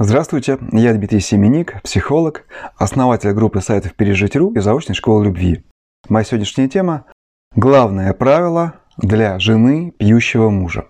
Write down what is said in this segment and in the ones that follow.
Здравствуйте, я Дмитрий Семеник, психолог, основатель группы сайтов «Пережить.ру» и заочной школы любви. Моя сегодняшняя тема – главное правило для жены пьющего мужа.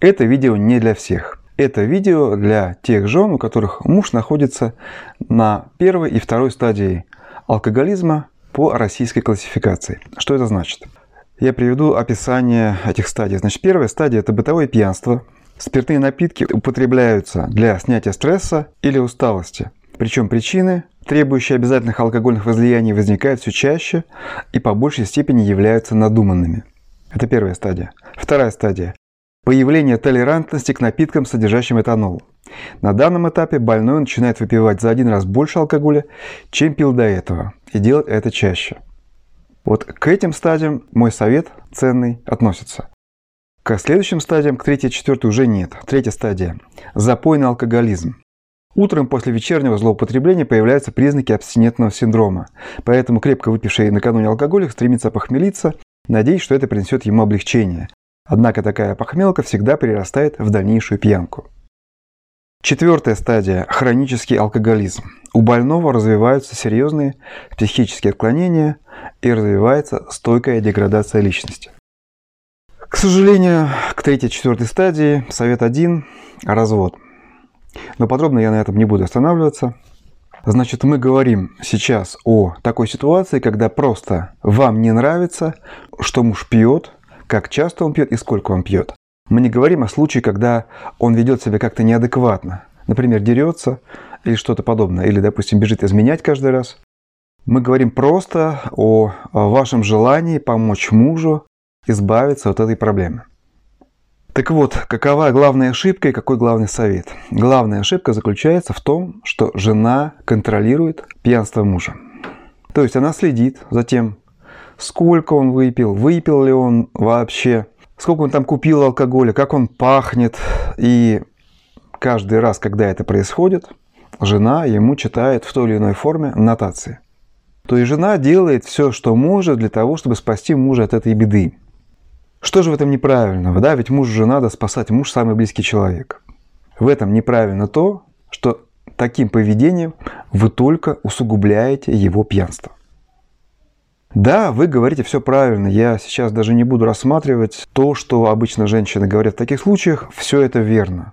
Это видео не для всех. Это видео для тех жен, у которых муж находится на первой и второй стадии алкоголизма по российской классификации. Что это значит? Я приведу описание этих стадий. Значит, первая стадия – это бытовое пьянство – Спиртные напитки употребляются для снятия стресса или усталости. Причем причины, требующие обязательных алкогольных возлияний, возникают все чаще и по большей степени являются надуманными. Это первая стадия. Вторая стадия – появление толерантности к напиткам, содержащим этанол. На данном этапе больной начинает выпивать за один раз больше алкоголя, чем пил до этого, и делать это чаще. Вот к этим стадиям мой совет ценный относится. К следующим стадиям, к третьей и четвертой уже нет. Третья стадия – запойный алкоголизм. Утром после вечернего злоупотребления появляются признаки абстинентного синдрома, поэтому крепко выпивший накануне алкоголик стремится похмелиться, надеясь, что это принесет ему облегчение. Однако такая похмелка всегда перерастает в дальнейшую пьянку. Четвертая стадия – хронический алкоголизм. У больного развиваются серьезные психические отклонения и развивается стойкая деградация личности. К сожалению, к третьей-четвертой стадии совет один – развод. Но подробно я на этом не буду останавливаться. Значит, мы говорим сейчас о такой ситуации, когда просто вам не нравится, что муж пьет, как часто он пьет и сколько он пьет. Мы не говорим о случае, когда он ведет себя как-то неадекватно. Например, дерется или что-то подобное. Или, допустим, бежит изменять каждый раз. Мы говорим просто о вашем желании помочь мужу избавиться от этой проблемы. Так вот, какова главная ошибка и какой главный совет? Главная ошибка заключается в том, что жена контролирует пьянство мужа. То есть она следит за тем, сколько он выпил, выпил ли он вообще, сколько он там купил алкоголя, как он пахнет. И каждый раз, когда это происходит, жена ему читает в той или иной форме нотации. То есть жена делает все, что может для того, чтобы спасти мужа от этой беды. Что же в этом неправильного? Да, ведь мужу же надо спасать, муж самый близкий человек. В этом неправильно то, что таким поведением вы только усугубляете его пьянство. Да, вы говорите все правильно. Я сейчас даже не буду рассматривать то, что обычно женщины говорят в таких случаях. Все это верно.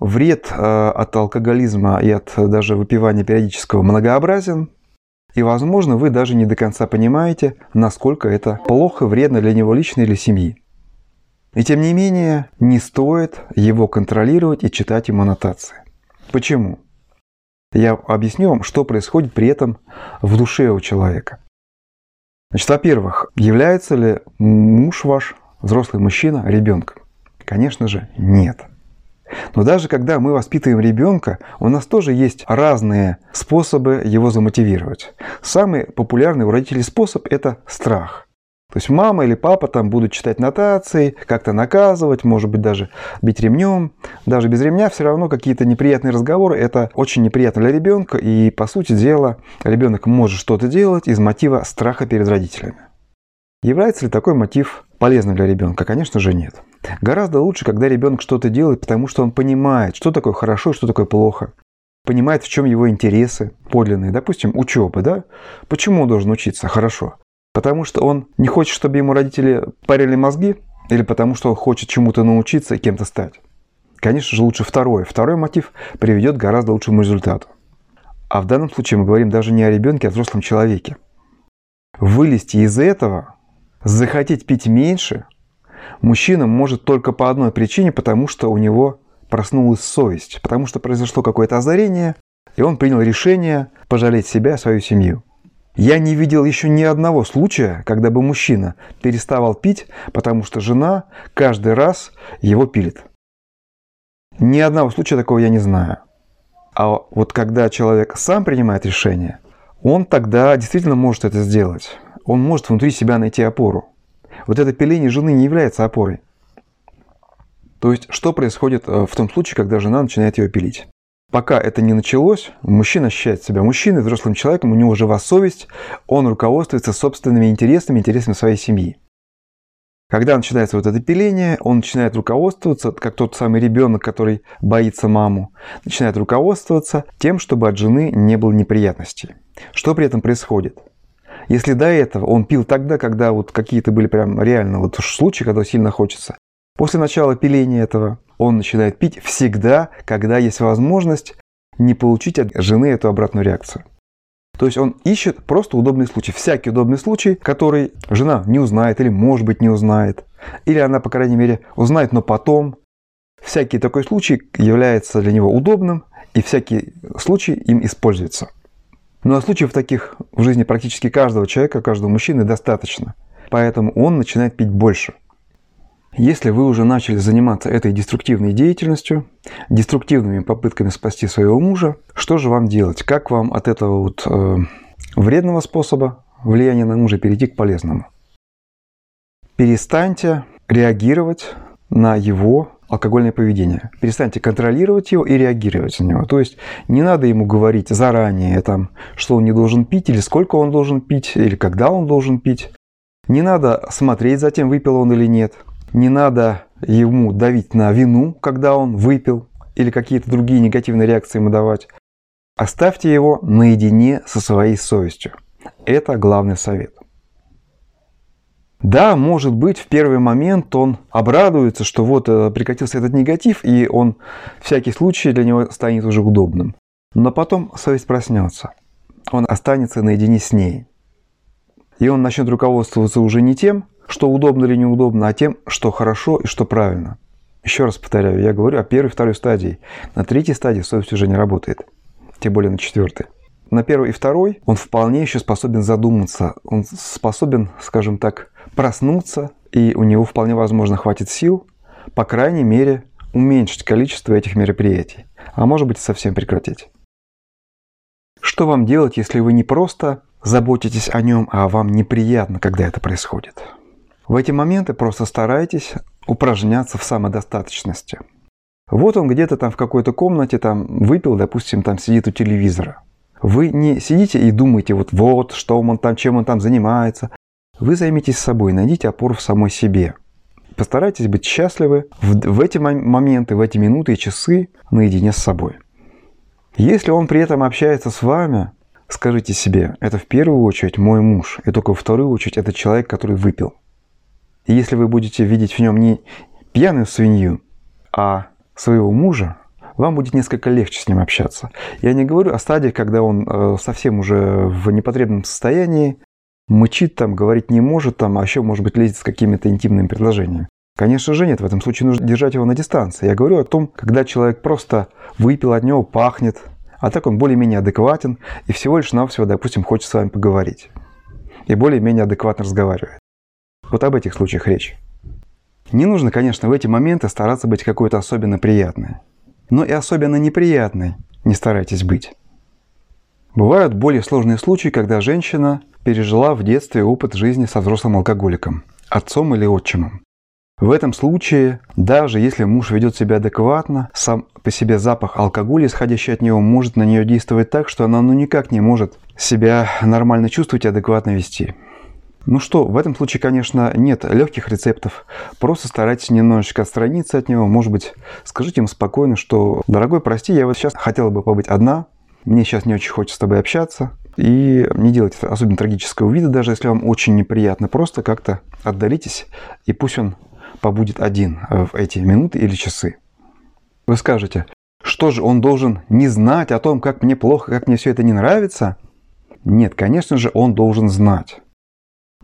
Вред э, от алкоголизма и от даже выпивания периодического многообразен. И, возможно, вы даже не до конца понимаете, насколько это плохо, вредно для него лично или семьи. И тем не менее, не стоит его контролировать и читать ему аннотации. Почему? Я объясню вам, что происходит при этом в душе у человека. Значит, во-первых, является ли муж ваш, взрослый мужчина, ребенком? Конечно же, нет. Но даже когда мы воспитываем ребенка, у нас тоже есть разные способы его замотивировать. Самый популярный у родителей способ – это страх. То есть мама или папа там будут читать нотации, как-то наказывать, может быть даже бить ремнем. Даже без ремня все равно какие-то неприятные разговоры. Это очень неприятно для ребенка. И по сути дела ребенок может что-то делать из мотива страха перед родителями. Является ли такой мотив полезным для ребенка? Конечно же нет. Гораздо лучше, когда ребенок что-то делает, потому что он понимает, что такое хорошо, что такое плохо. Понимает, в чем его интересы подлинные. Допустим, учеба, да? Почему он должен учиться хорошо? Потому что он не хочет, чтобы ему родители парили мозги? Или потому что он хочет чему-то научиться и кем-то стать? Конечно же, лучше второе. Второй мотив приведет к гораздо лучшему результату. А в данном случае мы говорим даже не о ребенке, а о взрослом человеке. Вылезти из этого, захотеть пить меньше – мужчина может только по одной причине, потому что у него проснулась совесть, потому что произошло какое-то озарение, и он принял решение пожалеть себя и свою семью. Я не видел еще ни одного случая, когда бы мужчина переставал пить, потому что жена каждый раз его пилит. Ни одного случая такого я не знаю. А вот когда человек сам принимает решение, он тогда действительно может это сделать. Он может внутри себя найти опору вот это пиление жены не является опорой. То есть, что происходит э, в том случае, когда жена начинает ее пилить? Пока это не началось, мужчина ощущает себя мужчиной, взрослым человеком, у него жива совесть, он руководствуется собственными интересами, интересами своей семьи. Когда начинается вот это пиление, он начинает руководствоваться, как тот самый ребенок, который боится маму, начинает руководствоваться тем, чтобы от жены не было неприятностей. Что при этом происходит? Если до этого он пил тогда, когда вот какие-то были прям реально вот случаи, когда сильно хочется, после начала пиления этого он начинает пить всегда, когда есть возможность не получить от жены эту обратную реакцию. То есть он ищет просто удобный случай. Всякий удобный случай, который жена не узнает или, может быть, не узнает. Или она, по крайней мере, узнает, но потом. Всякий такой случай является для него удобным, и всякий случай им используется. Ну а случаев таких в жизни практически каждого человека, каждого мужчины достаточно. Поэтому он начинает пить больше – если вы уже начали заниматься этой деструктивной деятельностью, деструктивными попытками спасти своего мужа, что же вам делать? Как вам от этого вот э, вредного способа влияния на мужа перейти к полезному? Перестаньте реагировать на его алкогольное поведение. Перестаньте контролировать его и реагировать на него. То есть не надо ему говорить заранее, там, что он не должен пить, или сколько он должен пить, или когда он должен пить. Не надо смотреть за тем, выпил он или нет – не надо ему давить на вину, когда он выпил, или какие-то другие негативные реакции ему давать. Оставьте его наедине со своей совестью. Это главный совет. Да, может быть, в первый момент он обрадуется, что вот э, прекратился этот негатив, и он всякий случай для него станет уже удобным. Но потом совесть проснется. Он останется наедине с ней. И он начнет руководствоваться уже не тем, что удобно или неудобно, а тем, что хорошо и что правильно. Еще раз повторяю, я говорю о первой и второй стадии. На третьей стадии совесть уже не работает, тем более на четвертой. На первой и второй он вполне еще способен задуматься, он способен, скажем так, проснуться, и у него вполне возможно хватит сил, по крайней мере, уменьшить количество этих мероприятий, а может быть совсем прекратить. Что вам делать, если вы не просто заботитесь о нем, а вам неприятно, когда это происходит? В эти моменты просто старайтесь упражняться в самодостаточности. Вот он где-то там в какой-то комнате там выпил, допустим, там сидит у телевизора. Вы не сидите и думаете, вот вот, что он там, чем он там занимается. Вы займитесь собой, найдите опору в самой себе. Постарайтесь быть счастливы в, в эти моменты, в эти минуты и часы наедине с собой. Если он при этом общается с вами, скажите себе, это в первую очередь мой муж, и только во вторую очередь это человек, который выпил. И если вы будете видеть в нем не пьяную свинью, а своего мужа, вам будет несколько легче с ним общаться. Я не говорю о стадии, когда он э, совсем уже в непотребном состоянии, мычит там, говорить не может там, а еще, может быть, лезет с какими-то интимными предложениями. Конечно же нет, в этом случае нужно держать его на дистанции. Я говорю о том, когда человек просто выпил, от него пахнет, а так он более-менее адекватен и всего лишь навсего, допустим, хочет с вами поговорить. И более-менее адекватно разговаривает. Вот об этих случаях речь. Не нужно, конечно, в эти моменты стараться быть какой-то особенно приятной. Но и особенно неприятной не старайтесь быть. Бывают более сложные случаи, когда женщина пережила в детстве опыт жизни со взрослым алкоголиком, отцом или отчимом. В этом случае, даже если муж ведет себя адекватно, сам по себе запах алкоголя, исходящий от него, может на нее действовать так, что она ну никак не может себя нормально чувствовать и адекватно вести. Ну что, в этом случае, конечно, нет легких рецептов. Просто старайтесь немножечко отстраниться от него. Может быть, скажите ему спокойно, что «Дорогой, прости, я вот сейчас хотела бы побыть одна, мне сейчас не очень хочется с тобой общаться». И не делайте особенно трагического вида, даже если вам очень неприятно. Просто как-то отдалитесь, и пусть он побудет один в эти минуты или часы. Вы скажете, что же он должен не знать о том, как мне плохо, как мне все это не нравится? Нет, конечно же, он должен знать.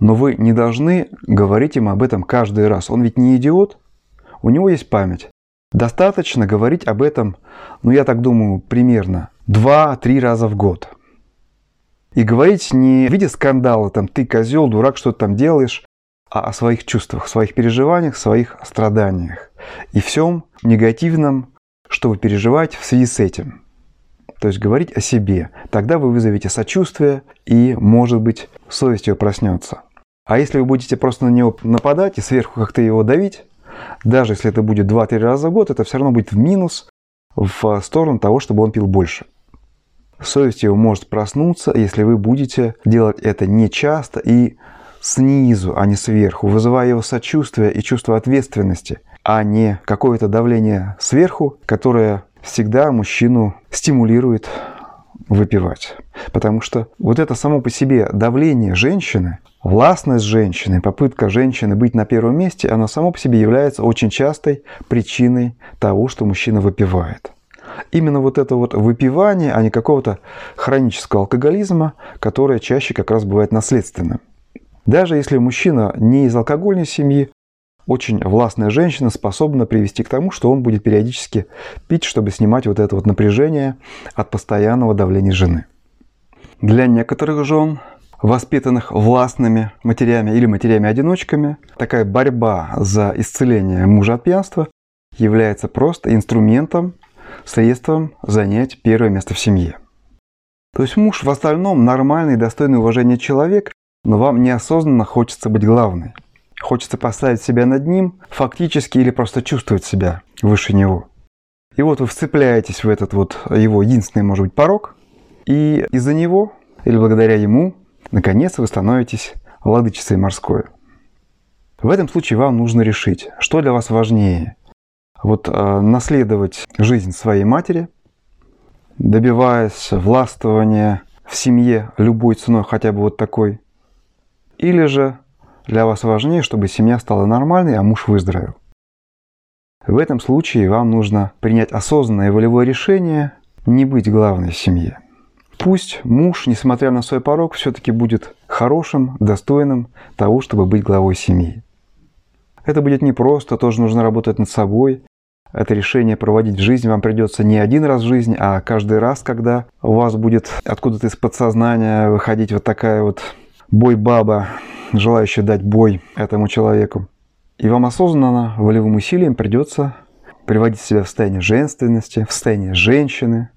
Но вы не должны говорить ему об этом каждый раз. Он ведь не идиот. У него есть память. Достаточно говорить об этом, ну я так думаю, примерно 2-3 раза в год. И говорить не в виде скандала, там ты козел, дурак, что ты там делаешь, а о своих чувствах, своих переживаниях, своих страданиях. И всем негативном, что вы переживаете в связи с этим. То есть говорить о себе. Тогда вы вызовете сочувствие и, может быть, совесть ее проснется. А если вы будете просто на него нападать и сверху как-то его давить, даже если это будет 2-3 раза в год, это все равно будет в минус в сторону того, чтобы он пил больше. Совесть его может проснуться, если вы будете делать это не часто и снизу, а не сверху, вызывая его сочувствие и чувство ответственности, а не какое-то давление сверху, которое всегда мужчину стимулирует выпивать. Потому что вот это само по себе давление женщины, властность женщины, попытка женщины быть на первом месте, она само по себе является очень частой причиной того, что мужчина выпивает. Именно вот это вот выпивание, а не какого-то хронического алкоголизма, которое чаще как раз бывает наследственным. Даже если мужчина не из алкогольной семьи, очень властная женщина способна привести к тому, что он будет периодически пить, чтобы снимать вот это вот напряжение от постоянного давления жены. Для некоторых жен, воспитанных властными матерями или матерями-одиночками, такая борьба за исцеление мужа от пьянства является просто инструментом, средством занять первое место в семье. То есть муж в остальном нормальный, достойный уважения человек, но вам неосознанно хочется быть главной. Хочется поставить себя над ним, фактически или просто чувствовать себя выше него. И вот вы вцепляетесь в этот вот его единственный, может быть, порог, и из-за него, или благодаря ему, наконец вы становитесь владычицей морской. В этом случае вам нужно решить, что для вас важнее. Вот э, наследовать жизнь своей матери, добиваясь властвования в семье любой ценой, хотя бы вот такой, или же для вас важнее, чтобы семья стала нормальной, а муж выздоровел. В этом случае вам нужно принять осознанное волевое решение не быть главной в семье. Пусть муж, несмотря на свой порог, все-таки будет хорошим, достойным того, чтобы быть главой семьи. Это будет непросто, тоже нужно работать над собой. Это решение проводить в жизни вам придется не один раз в жизни, а каждый раз, когда у вас будет откуда-то из подсознания выходить вот такая вот бой-баба, желающий дать бой этому человеку. И вам осознанно, волевым усилием придется приводить себя в состояние женственности, в состояние женщины,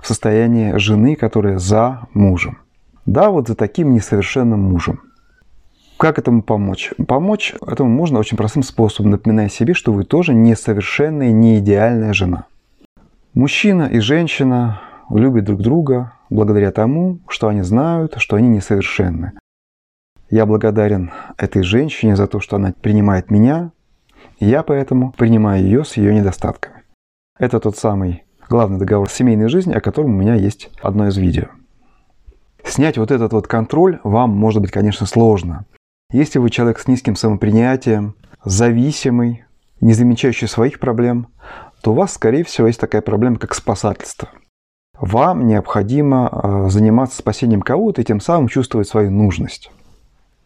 в состояние жены, которая за мужем. Да, вот за таким несовершенным мужем. Как этому помочь? Помочь этому можно очень простым способом, напоминая себе, что вы тоже несовершенная, не идеальная жена. Мужчина и женщина любят друг друга благодаря тому, что они знают, что они несовершенны. Я благодарен этой женщине за то, что она принимает меня, и я поэтому принимаю ее с ее недостатками. Это тот самый главный договор семейной жизни, о котором у меня есть одно из видео. Снять вот этот вот контроль вам может быть, конечно, сложно. Если вы человек с низким самопринятием, зависимый, не замечающий своих проблем, то у вас, скорее всего, есть такая проблема, как спасательство. Вам необходимо э, заниматься спасением кого-то и тем самым чувствовать свою нужность.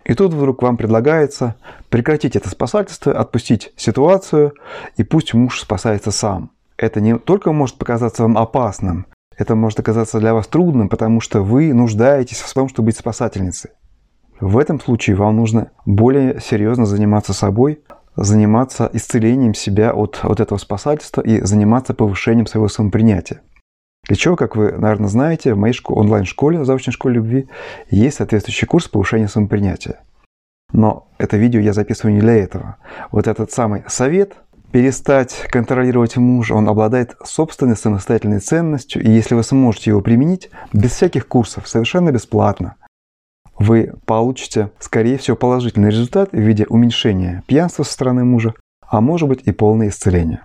И тут вдруг вам предлагается прекратить это спасательство, отпустить ситуацию, и пусть муж спасается сам. Это не только может показаться вам опасным, это может оказаться для вас трудным, потому что вы нуждаетесь в том, чтобы быть спасательницей. В этом случае вам нужно более серьезно заниматься собой, заниматься исцелением себя от, от этого спасательства и заниматься повышением своего самопринятия. Для чего, как вы, наверное, знаете, в моей школе, онлайн-школе, заочной школе любви, есть соответствующий курс повышения самопринятия. Но это видео я записываю не для этого. Вот этот самый совет перестать контролировать мужа, он обладает собственной самостоятельной ценностью, и если вы сможете его применить без всяких курсов, совершенно бесплатно, вы получите, скорее всего, положительный результат в виде уменьшения пьянства со стороны мужа, а может быть и полное исцеление.